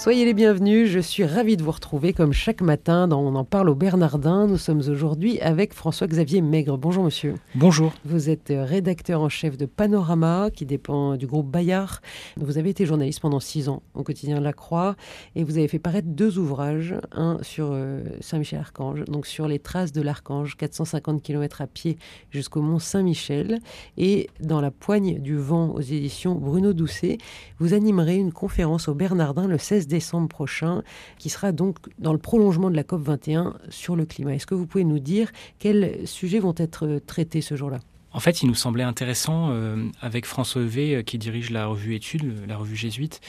Soyez les bienvenus, je suis ravie de vous retrouver comme chaque matin dans On en parle au Bernardin. Nous sommes aujourd'hui avec François-Xavier Maigre. Bonjour monsieur. Bonjour. Vous êtes rédacteur en chef de Panorama qui dépend du groupe Bayard. Vous avez été journaliste pendant six ans au quotidien La Croix et vous avez fait paraître deux ouvrages, un sur euh, Saint-Michel-Archange, donc sur les traces de l'Archange, 450 km à pied jusqu'au mont Saint-Michel et dans La poigne du vent aux éditions Bruno Doucet, vous animerez une conférence au Bernardin le 16 décembre prochain, qui sera donc dans le prolongement de la COP 21 sur le climat. Est-ce que vous pouvez nous dire quels sujets vont être traités ce jour-là? En fait, il nous semblait intéressant, euh, avec François Evé, euh, qui dirige la revue Études, la revue jésuite,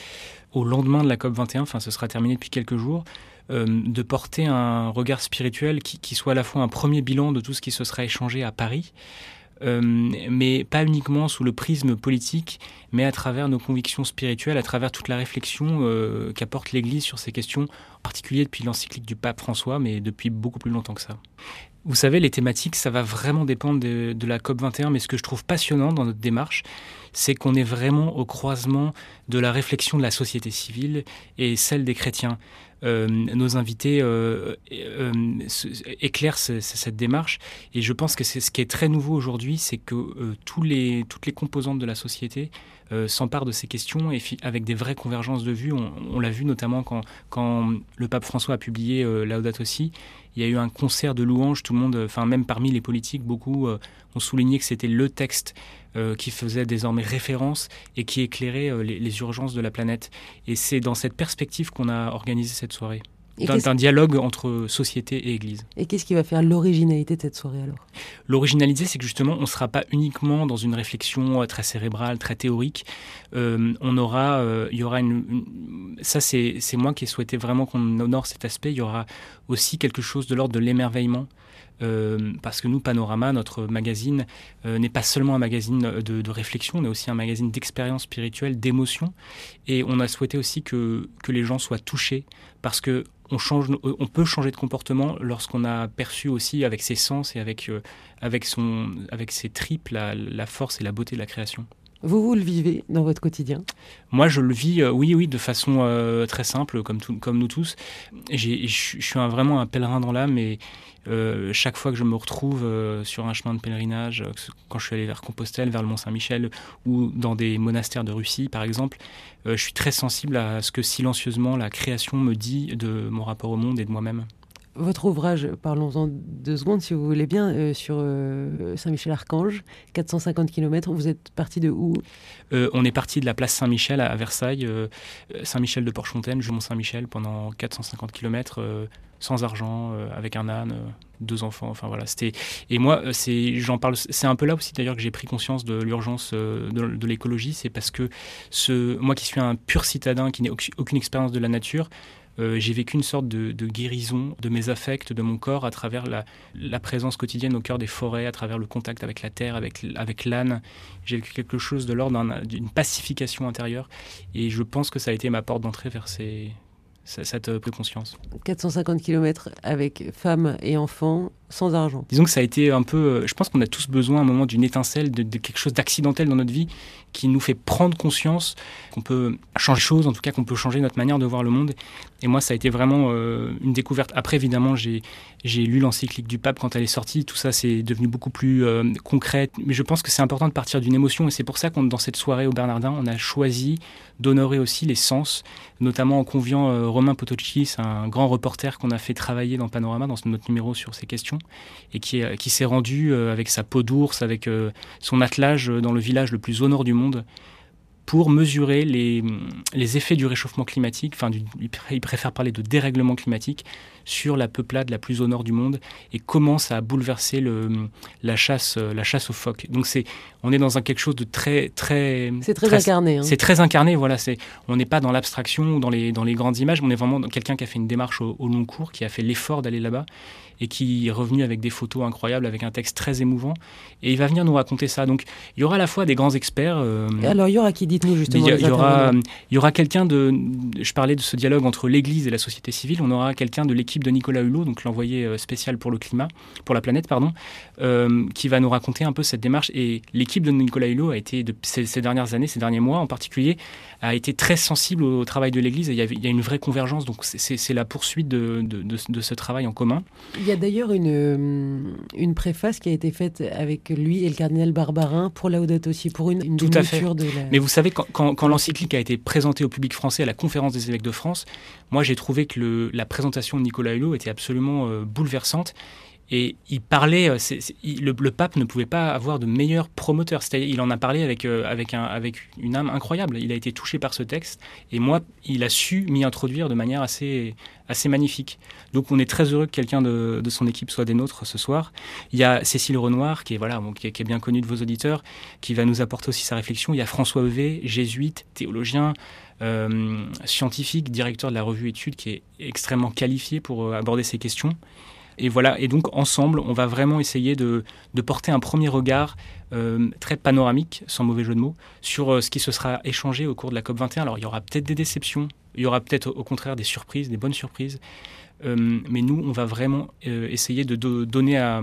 au lendemain de la COP 21, enfin ce sera terminé depuis quelques jours, euh, de porter un regard spirituel qui, soit à la fois un premier bilan de tout ce qui se sera échangé à Paris, euh, mais pas uniquement sous le prisme politique, mais à travers nos convictions spirituelles, à travers toute la réflexion euh, qu'apporte l'Église sur ces questions, en particulier depuis l'encyclique du pape François, mais depuis beaucoup plus longtemps que ça. Vous savez, les thématiques, ça va vraiment dépendre de, de la COP21, mais ce que je trouve passionnant dans notre démarche, c'est qu'on est vraiment au croisement de la réflexion de la société civile et celle des chrétiens. Euh, nos invités euh, euh, éclairent cette démarche. Et je pense que c'est ce qui est très nouveau aujourd'hui, c'est que toutes les composantes de la société s'emparent de ces questions et avec des vraies convergences de vues. On, l'a vu notamment quand, le pape François a publié Laudato Si. Il y a eu un concert de louanges, tout le monde, enfin même parmi les politiques, beaucoup ont souligné que c'était le texte qui faisait désormais référence et qui éclairait les, les, urgences de la planète. Et c'est dans cette perspective qu'on a organisé cette soirée. D'un dialogue entre société et Église. Et qu'est-ce qui va faire l'originalité de cette soirée alors? L'originalité, c'est que justement, on ne sera pas uniquement dans une réflexion euh, très cérébrale, très théorique. Euh, on aura, euh, il y aura une, ça c'est moi qui ai souhaité vraiment qu'on honore cet aspect. Il y aura aussi quelque chose de l'ordre de l'émerveillement. Euh, parce que nous, Panorama, notre magazine, euh, n'est pas seulement un magazine de, de réflexion, mais aussi un magazine d'expérience spirituelle, d'émotion. Et on a souhaité aussi que, les gens soient touchés, parce que on, change, on peut changer de comportement lorsqu'on a perçu aussi avec ses sens et avec, euh, avec, son, avec ses tripes la force et la beauté de la création. Vous, vous le vivez dans votre quotidien? Moi, je le vis, euh, oui, oui, de façon euh, très simple, comme, nous tous. Je suis vraiment un pèlerin dans l'âme et euh, chaque fois que je me retrouve sur un chemin de pèlerinage, quand je suis allé vers Compostelle, vers le Mont-Saint-Michel ou dans des monastères de Russie, par exemple, je suis très sensible à ce que silencieusement la création me dit de mon rapport au monde et de moi-même. Votre ouvrage, parlons-en deux secondes si vous voulez bien, euh, sur euh, Saint-Michel-Archange, 450 km, vous êtes parti de où? Euh, On est parti de la place Saint-Michel à, Versailles, Saint-Michel de Porchefontaine, Jumont-Saint-Michel, pendant 450 km, sans argent, avec un âne, deux enfants, enfin voilà. C'était Et moi, c'est, j'en parle, c'est un peu là aussi d'ailleurs que j'ai pris conscience de l'urgence de, l'écologie, c'est parce que moi qui suis un pur citadin, qui n'ai aucune expérience de la nature, euh, j'ai vécu une sorte de, guérison de mes affects, de mon corps, à travers la, présence quotidienne au cœur des forêts, à travers le contact avec la terre, avec, avec l'âne. J'ai vécu quelque chose de l'ordre d'une pacification intérieure. Et je pense que ça a été ma porte d'entrée vers ces, cette euh, conscience. 450 km avec femmes et enfants, sans argent. Disons que ça a été un peu. Euh, je pense qu'on a tous besoin à un moment d'une étincelle, de, quelque chose d'accidentel dans notre vie qui nous fait prendre conscience qu'on peut changer les choses, en tout cas qu'on peut changer notre manière de voir le monde. Et moi, ça a été vraiment euh, une découverte. Après, évidemment, j'ai lu l'encyclique du pape quand elle est sortie. Tout ça, c'est devenu beaucoup plus euh, concret. Mais je pense que c'est important de partir d'une émotion. Et c'est pour ça qu'on, dans cette soirée au Bernardin, on a choisi d'honorer aussi les sens, notamment en conviant Romain Potocchi, un grand reporter qu'on a fait travailler dans Panorama, dans notre numéro sur ces questions et qui, s'est rendu euh, avec sa peau d'ours, avec euh, son attelage dans le village le plus au nord du monde monde pour mesurer les, les effets du réchauffement climatique, enfin il préfère parler de dérèglement climatique, sur la peuplade la plus au nord du monde et comment ça a bouleversé le, la, chasse, la chasse aux phoques. Donc c'est, on est dans un quelque chose de très... très c'est très, incarné. Hein. C'est très incarné, voilà. C'est, on n'est pas dans l'abstraction ou dans les, dans les grandes images, on est vraiment dans quelqu'un qui a fait une démarche au, au long cours, qui a fait l'effort d'aller là-bas et qui est revenu avec des photos incroyables, avec un texte très émouvant. Et il va venir nous raconter ça. Donc il y aura à la fois des grands experts. Euh, alors il y aura qui Justement. Il y, aura, il y aura quelqu'un de. Je parlais de ce dialogue entre l'Église et la société civile. On aura quelqu'un de l'équipe de Nicolas Hulot, donc l'envoyé euh, spécial pour le climat, pour la planète, pardon, euh, qui va nous raconter un peu cette démarche. Et l'équipe de Nicolas Hulot a été, de, ces, dernières années, ces derniers mois en particulier, a été très sensible au, travail de l'Église. Il, y a une vraie convergence. Donc c'est la poursuite de, de, de, ce travail en commun. Il y a d'ailleurs une, une préface qui a été faite avec lui et le cardinal Barbarin pour Laudato aussi, pour une, une Tout à fait. de la... Mais vous savez, quand, l'encyclique a été présentée au public français à la conférence des évêques de France, moi j'ai trouvé que la présentation de Nicolas Hulot était absolument euh, bouleversante. Et il parlait, euh, le, pape ne pouvait pas avoir de meilleur promoteur. Il en a parlé avec, euh, avec, un, avec une âme incroyable. Il a été touché par ce texte. Et moi, il a su m'y introduire de manière assez, assez magnifique. Donc, on est très heureux que quelqu'un de, de, son équipe soit des nôtres ce soir. Il y a Cécile Renoir, qui est, voilà, qui, est, bien connue de vos auditeurs, qui va nous apporter aussi sa réflexion. Il y a François Evé, jésuite, théologien, euh, scientifique, directeur de la revue Études, qui est extrêmement qualifié pour aborder ces questions. Et voilà, et donc ensemble, on va vraiment essayer de, porter un premier regard euh, très panoramique, sans mauvais jeu de mots, sur euh, ce qui se sera échangé au cours de la COP 21. Alors il y aura peut-être des déceptions, il y aura peut-être au contraire des surprises, des bonnes surprises. Euh, mais nous, on va vraiment essayer de, donner à,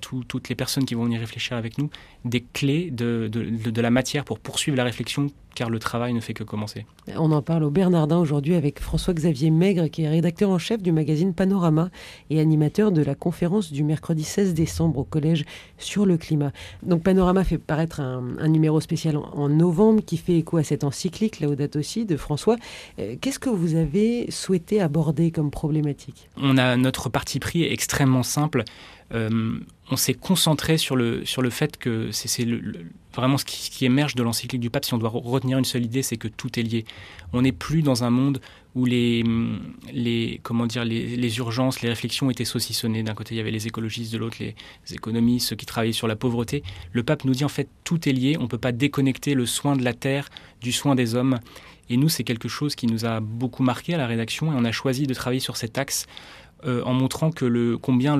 toutes les personnes qui vont venir réfléchir avec nous des clés de, de la matière pour poursuivre la réflexion car le travail ne fait que commencer. On en parle au Bernardin aujourd'hui avec François-Xavier Maigre, qui est rédacteur en chef du magazine Panorama et animateur de la conférence du mercredi 16 décembre au collège sur le climat. Donc Panorama fait paraître un, numéro spécial en, novembre qui fait écho à cette encyclique, Laudato aussi, de François. Euh, qu'est-ce que vous avez souhaité aborder comme problématique? On a notre parti pris extrêmement simple. Euh, on s'est concentré sur le, sur le fait que c'est vraiment ce qui, émerge de l'encyclique du pape. Si on doit retenir une seule idée, c'est que tout est lié. On n'est plus dans un monde où les, les, comment dire, les, urgences, les réflexions étaient saucissonnées. D'un côté, il y avait les écologistes, de l'autre, les, économistes, ceux qui travaillaient sur la pauvreté. Le pape nous dit en fait, tout est lié. On ne peut pas déconnecter le soin de la terre du soin des hommes. Et nous, c'est quelque chose qui nous a beaucoup marqué à la rédaction et on a choisi de travailler sur cet axe euh, en montrant que le, combien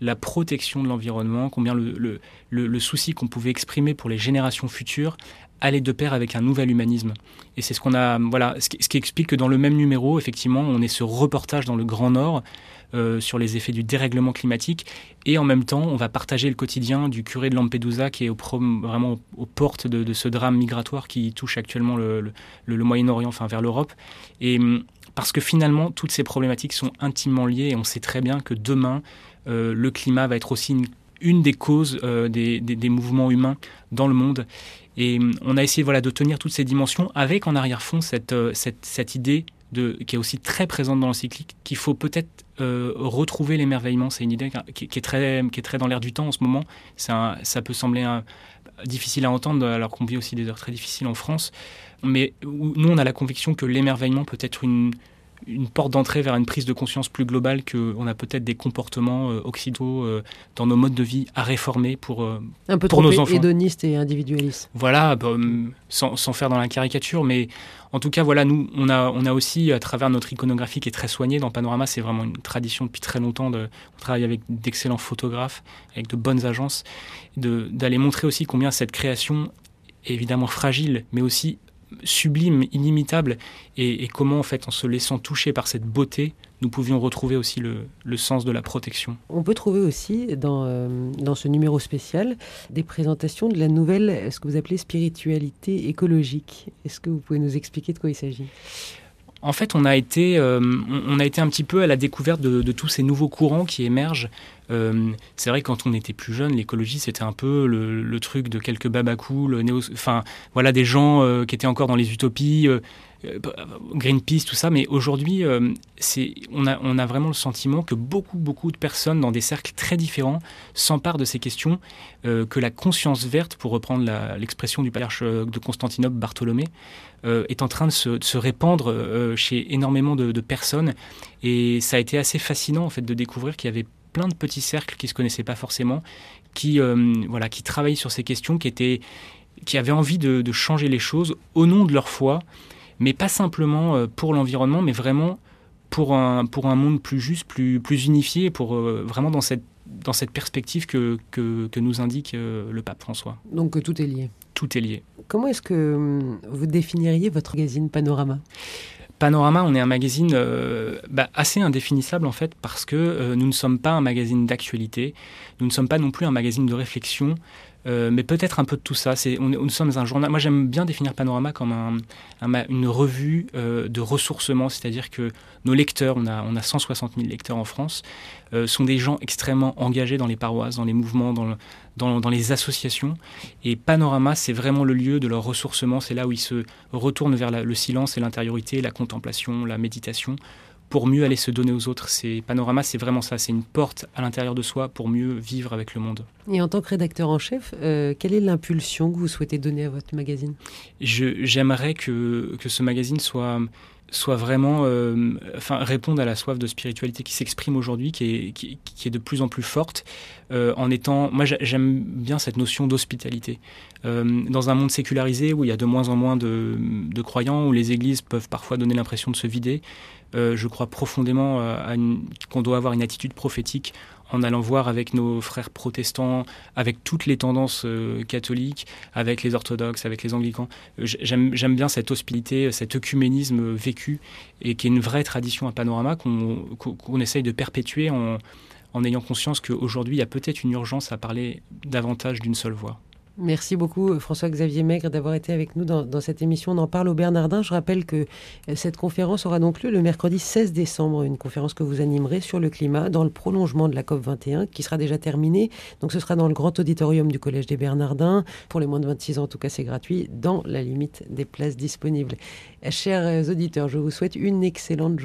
la protection de l'environnement, combien le, souci qu'on pouvait exprimer pour les générations futures allait de pair avec un nouvel humanisme. Et c'est ce qu'on a, voilà, ce qui, explique que dans le même numéro, effectivement, on est ce reportage dans le Grand Nord euh, sur les effets du dérèglement climatique, et en même temps, on va partager le quotidien du curé de Lampedusa qui est vraiment aux portes de, de, ce drame migratoire qui touche actuellement le, le Moyen-Orient, enfin vers l'Europe. Et hum, parce que finalement, toutes ces problématiques sont intimement liées et on sait très bien que demain, euh, le climat va être aussi une, des causes euh, des, mouvements humains dans le monde. Et hum, on a essayé voilà, de tenir toutes ces dimensions avec en arrière-fond cette, euh, idée qui est aussi très présente dans l'encyclique, qu'il faut peut-être retrouver l'émerveillement. C'est une idée qui, est très, dans l'air du temps en ce moment. ça peut sembler difficile à entendre alors qu'on vit aussi des heures très difficiles en France. Mais nous, on a la conviction que l'émerveillement peut être une, une porte d'entrée vers une prise de conscience plus globale qu'on a peut-être des comportements euh, occidentaux euh, dans nos modes de vie à réformer pour, euh, Un peu pour trop nos enfants. hédoniste et individualiste. Voilà, bah, hum, sans, sans, faire dans la caricature, mais en tout cas, voilà, nous, on a, on a aussi, à travers notre iconographie qui est très soignée dans Panorama, c'est vraiment une tradition depuis très longtemps, de, on travaille avec d'excellents photographes, avec de bonnes agences, d'aller montrer aussi combien cette création est évidemment fragile, mais aussi sublime, inimitable, et, comment en fait en se laissant toucher par cette beauté, nous pouvions retrouver aussi le, sens de la protection. On peut trouver aussi dans, euh, dans ce numéro spécial des présentations de la nouvelle, ce que vous appelez spiritualité écologique. Est-ce que vous pouvez nous expliquer de quoi il s'agit? En fait, on a, été, euh, on a été un petit peu à la découverte de, tous ces nouveaux courants qui émergent. Euh, c'est vrai quand on était plus jeune, l'écologie c'était un peu le, truc de quelques babacous, néo, enfin voilà des gens euh, qui étaient encore dans les utopies, Greenpeace, tout ça. Mais aujourd'hui, c'est on a, vraiment le sentiment que beaucoup beaucoup de personnes dans des cercles très différents s'emparent de ces questions, que la conscience verte, pour reprendre l'expression du patriarche de Constantinople Bartholomé, euh, est en train de se, répandre euh, chez énormément de, personnes. Et ça a été assez fascinant en fait de découvrir qu'il y avait plein de petits cercles qui se connaissaient pas forcément, qui euh, voilà, qui travaillaient sur ces questions, qui étaient, qui avaient envie de, changer les choses au nom de leur foi, mais pas simplement pour l'environnement, mais vraiment pour un, pour un monde plus juste, plus, plus unifié, pour vraiment dans cette, dans cette perspective que, que, que nous indique le pape François. Donc tout est lié tout est lié. Comment est-ce que vous définiriez votre magazine Panorama? Panorama, on est un magazine euh, bah, assez indéfinissable en fait parce que euh, nous ne sommes pas un magazine d'actualité, nous ne sommes pas non plus un magazine de réflexion, euh, mais peut-être un peu de tout ça. C'est, on, nous sommes un journal. Moi, j'aime bien définir Panorama comme un, une revue de ressourcement, c'est-à-dire que nos lecteurs, on a, on a 160 000 lecteurs en France, sont des gens extrêmement engagés dans les paroisses, dans les mouvements, dans les associations. Et Panorama, c'est vraiment le lieu de leur ressourcement. C'est là où ils se retournent vers le silence et l'intériorité, la contemplation, la méditation, pour mieux aller se donner aux autres. C'est Panorama, c'est vraiment ça. C'est une porte à l'intérieur de soi pour mieux vivre avec le monde. Et en tant que rédacteur en chef, euh, quelle est l'impulsion que vous souhaitez donner à votre magazine? J'aimerais que, que ce magazine soit soit vraiment, euh, enfin, répondre à la soif de spiritualité qui s'exprime aujourd'hui, qui est, qui, est de plus en plus forte, euh, en étant, moi j'aime bien cette notion d'hospitalité. Euh, dans un monde sécularisé où il y a de moins en moins de, de croyants, où les églises peuvent parfois donner l'impression de se vider, je crois profondément qu'on doit avoir une attitude prophétique en allant voir avec nos frères protestants, avec toutes les tendances euh, catholiques, avec les orthodoxes, avec les anglicans. Euh, j'aime bien cette hospitalité, cet œcuménisme vécu et qui est une vraie tradition à Panorama qu'on essaye de perpétuer en, en ayant conscience qu'aujourd'hui, il y a peut-être une urgence à parler davantage d'une seule voix. Merci beaucoup François-Xavier Maigre d'avoir été avec nous dans, cette émission. On en parle au Bernardin. Je rappelle que euh, cette conférence aura donc lieu le mercredi 16 décembre, une conférence que vous animerez sur le climat dans le prolongement de la COP 21 qui sera déjà terminée. Donc ce sera dans le grand auditorium du Collège des Bernardins. Pour les moins de 26 ans, en tout cas c'est gratuit, dans la limite des places disponibles. Chers auditeurs, je vous souhaite une excellente journée.